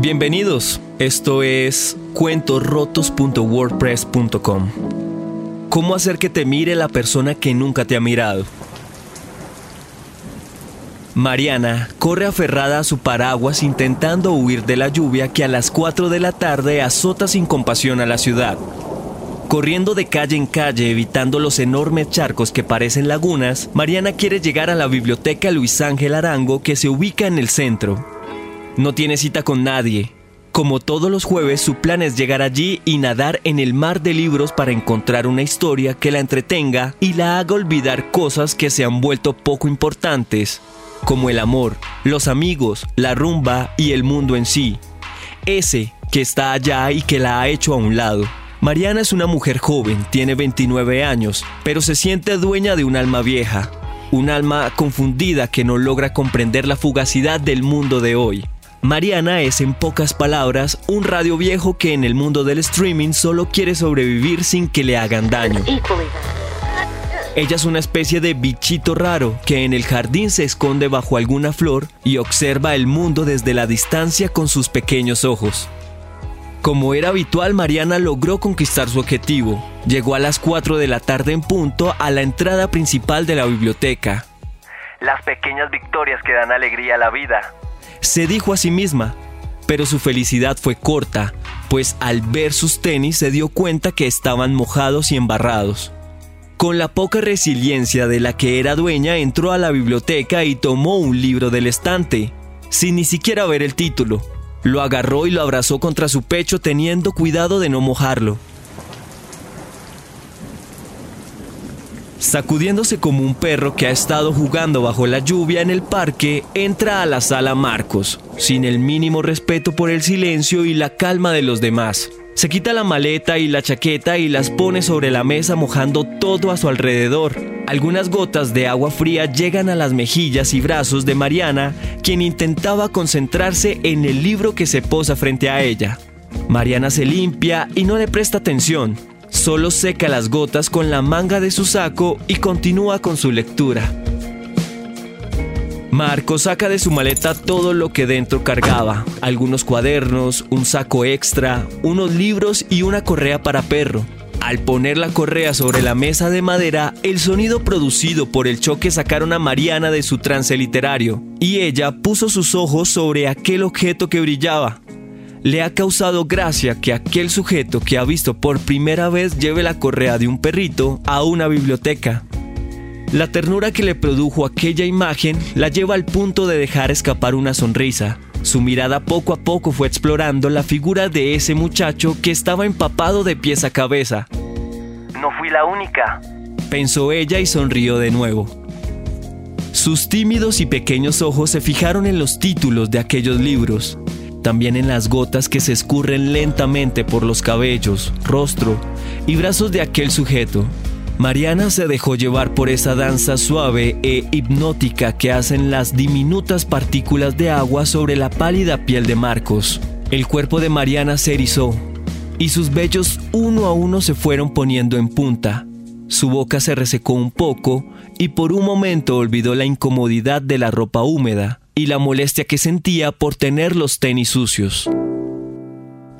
Bienvenidos, esto es cuentosrotos.wordpress.com. ¿Cómo hacer que te mire la persona que nunca te ha mirado? Mariana corre aferrada a su paraguas intentando huir de la lluvia que a las 4 de la tarde azota sin compasión a la ciudad. Corriendo de calle en calle, evitando los enormes charcos que parecen lagunas, Mariana quiere llegar a la biblioteca Luis Ángel Arango que se ubica en el centro. No tiene cita con nadie. Como todos los jueves, su plan es llegar allí y nadar en el mar de libros para encontrar una historia que la entretenga y la haga olvidar cosas que se han vuelto poco importantes, como el amor, los amigos, la rumba y el mundo en sí. Ese que está allá y que la ha hecho a un lado. Mariana es una mujer joven, tiene 29 años, pero se siente dueña de un alma vieja, un alma confundida que no logra comprender la fugacidad del mundo de hoy. Mariana es en pocas palabras un radio viejo que en el mundo del streaming solo quiere sobrevivir sin que le hagan daño. Ella es una especie de bichito raro que en el jardín se esconde bajo alguna flor y observa el mundo desde la distancia con sus pequeños ojos. Como era habitual, Mariana logró conquistar su objetivo. Llegó a las 4 de la tarde en punto a la entrada principal de la biblioteca. Las pequeñas victorias que dan alegría a la vida se dijo a sí misma, pero su felicidad fue corta, pues al ver sus tenis se dio cuenta que estaban mojados y embarrados. Con la poca resiliencia de la que era dueña, entró a la biblioteca y tomó un libro del estante, sin ni siquiera ver el título. Lo agarró y lo abrazó contra su pecho teniendo cuidado de no mojarlo. Sacudiéndose como un perro que ha estado jugando bajo la lluvia en el parque, entra a la sala Marcos, sin el mínimo respeto por el silencio y la calma de los demás. Se quita la maleta y la chaqueta y las pone sobre la mesa mojando todo a su alrededor. Algunas gotas de agua fría llegan a las mejillas y brazos de Mariana, quien intentaba concentrarse en el libro que se posa frente a ella. Mariana se limpia y no le presta atención, Solo seca las gotas con la manga de su saco y continúa con su lectura. Marco saca de su maleta todo lo que dentro cargaba, algunos cuadernos, un saco extra, unos libros y una correa para perro. Al poner la correa sobre la mesa de madera, el sonido producido por el choque sacaron a Mariana de su trance literario, y ella puso sus ojos sobre aquel objeto que brillaba, le ha causado gracia que aquel sujeto que ha visto por primera vez lleve la correa de un perrito a una biblioteca. La ternura que le produjo aquella imagen la lleva al punto de dejar escapar una sonrisa. Su mirada poco a poco fue explorando la figura de ese muchacho que estaba empapado de pies a cabeza. No fui la única, pensó ella y sonrió de nuevo. Sus tímidos y pequeños ojos se fijaron en los títulos de aquellos libros también en las gotas que se escurren lentamente por los cabellos, rostro y brazos de aquel sujeto. Mariana se dejó llevar por esa danza suave e hipnótica que hacen las diminutas partículas de agua sobre la pálida piel de Marcos. El cuerpo de Mariana se erizó y sus vellos uno a uno se fueron poniendo en punta. Su boca se resecó un poco y por un momento olvidó la incomodidad de la ropa húmeda y la molestia que sentía por tener los tenis sucios.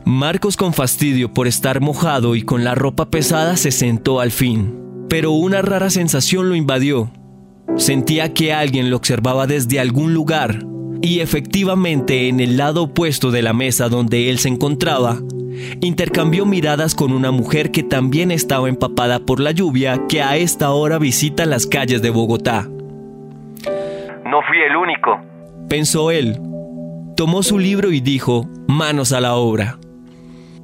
Marcos con fastidio por estar mojado y con la ropa pesada se sentó al fin, pero una rara sensación lo invadió. Sentía que alguien lo observaba desde algún lugar y efectivamente en el lado opuesto de la mesa donde él se encontraba, intercambió miradas con una mujer que también estaba empapada por la lluvia que a esta hora visita las calles de Bogotá. No fui el único, pensó él. Tomó su libro y dijo, manos a la obra.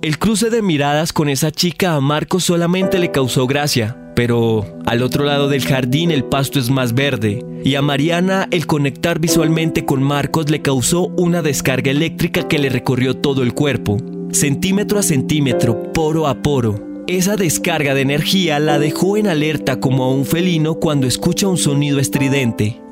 El cruce de miradas con esa chica a Marcos solamente le causó gracia, pero al otro lado del jardín el pasto es más verde, y a Mariana el conectar visualmente con Marcos le causó una descarga eléctrica que le recorrió todo el cuerpo, centímetro a centímetro, poro a poro. Esa descarga de energía la dejó en alerta como a un felino cuando escucha un sonido estridente.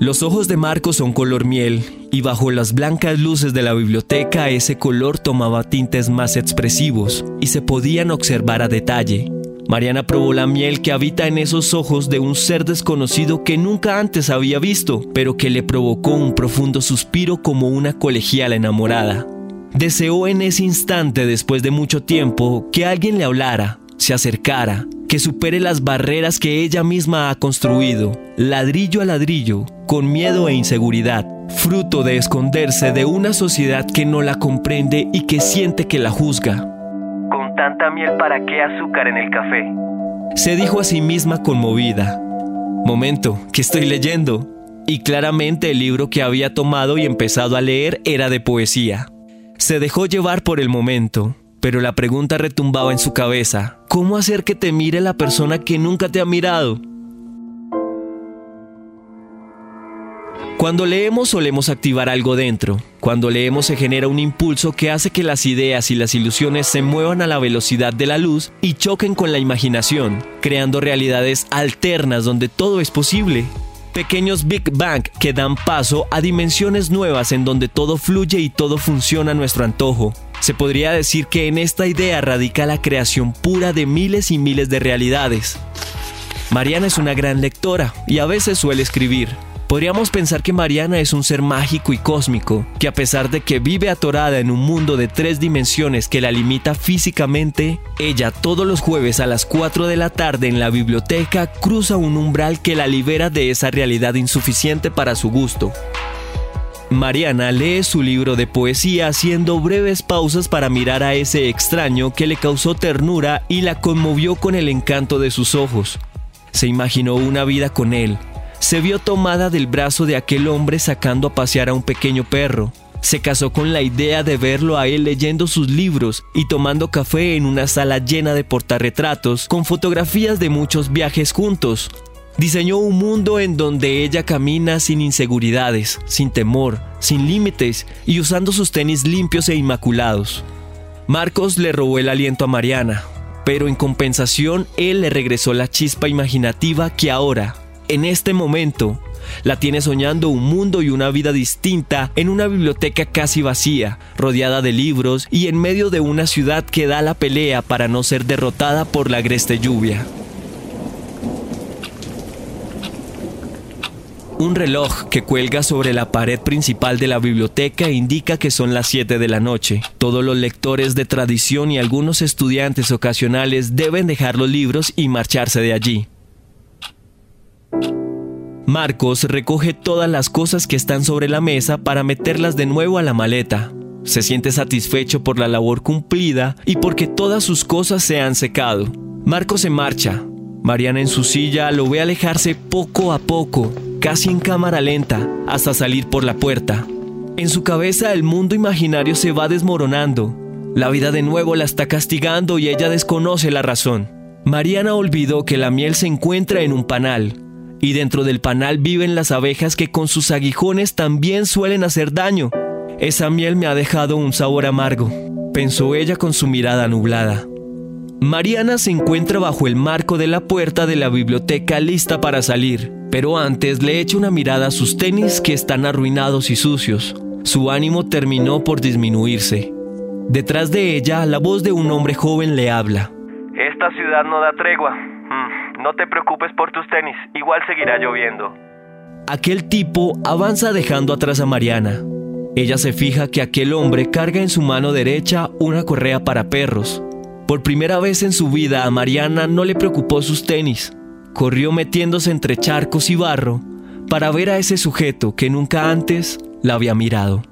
Los ojos de Marcos son color miel y bajo las blancas luces de la biblioteca ese color tomaba tintes más expresivos y se podían observar a detalle. Mariana probó la miel que habita en esos ojos de un ser desconocido que nunca antes había visto, pero que le provocó un profundo suspiro como una colegiala enamorada. Deseó en ese instante, después de mucho tiempo, que alguien le hablara, se acercara, que supere las barreras que ella misma ha construido, ladrillo a ladrillo, con miedo e inseguridad, fruto de esconderse de una sociedad que no la comprende y que siente que la juzga. Con tanta miel, ¿para qué azúcar en el café? Se dijo a sí misma conmovida. Momento, ¿qué estoy leyendo? Y claramente el libro que había tomado y empezado a leer era de poesía. Se dejó llevar por el momento, pero la pregunta retumbaba en su cabeza. ¿Cómo hacer que te mire la persona que nunca te ha mirado? Cuando leemos solemos activar algo dentro. Cuando leemos se genera un impulso que hace que las ideas y las ilusiones se muevan a la velocidad de la luz y choquen con la imaginación, creando realidades alternas donde todo es posible. Pequeños Big Bang que dan paso a dimensiones nuevas en donde todo fluye y todo funciona a nuestro antojo. Se podría decir que en esta idea radica la creación pura de miles y miles de realidades. Mariana es una gran lectora y a veces suele escribir. Podríamos pensar que Mariana es un ser mágico y cósmico, que a pesar de que vive atorada en un mundo de tres dimensiones que la limita físicamente, ella todos los jueves a las 4 de la tarde en la biblioteca cruza un umbral que la libera de esa realidad insuficiente para su gusto. Mariana lee su libro de poesía haciendo breves pausas para mirar a ese extraño que le causó ternura y la conmovió con el encanto de sus ojos. Se imaginó una vida con él. Se vio tomada del brazo de aquel hombre sacando a pasear a un pequeño perro. Se casó con la idea de verlo a él leyendo sus libros y tomando café en una sala llena de portarretratos con fotografías de muchos viajes juntos, Diseñó un mundo en donde ella camina sin inseguridades, sin temor, sin límites y usando sus tenis limpios e inmaculados. Marcos le robó el aliento a Mariana, pero en compensación él le regresó la chispa imaginativa que ahora, en este momento, la tiene soñando un mundo y una vida distinta en una biblioteca casi vacía, rodeada de libros y en medio de una ciudad que da la pelea para no ser derrotada por la agreste lluvia. Un reloj que cuelga sobre la pared principal de la biblioteca indica que son las 7 de la noche. Todos los lectores de tradición y algunos estudiantes ocasionales deben dejar los libros y marcharse de allí. Marcos recoge todas las cosas que están sobre la mesa para meterlas de nuevo a la maleta. Se siente satisfecho por la labor cumplida y porque todas sus cosas se han secado. Marcos se marcha. Mariana en su silla lo ve alejarse poco a poco casi en cámara lenta, hasta salir por la puerta. En su cabeza el mundo imaginario se va desmoronando. La vida de nuevo la está castigando y ella desconoce la razón. Mariana olvidó que la miel se encuentra en un panal, y dentro del panal viven las abejas que con sus aguijones también suelen hacer daño. Esa miel me ha dejado un sabor amargo, pensó ella con su mirada nublada. Mariana se encuentra bajo el marco de la puerta de la biblioteca lista para salir pero antes le echa una mirada a sus tenis que están arruinados y sucios. Su ánimo terminó por disminuirse. Detrás de ella, la voz de un hombre joven le habla. Esta ciudad no da tregua. Mm, no te preocupes por tus tenis, igual seguirá lloviendo. Aquel tipo avanza dejando atrás a Mariana. Ella se fija que aquel hombre carga en su mano derecha una correa para perros. Por primera vez en su vida a Mariana no le preocupó sus tenis corrió metiéndose entre charcos y barro para ver a ese sujeto que nunca antes la había mirado.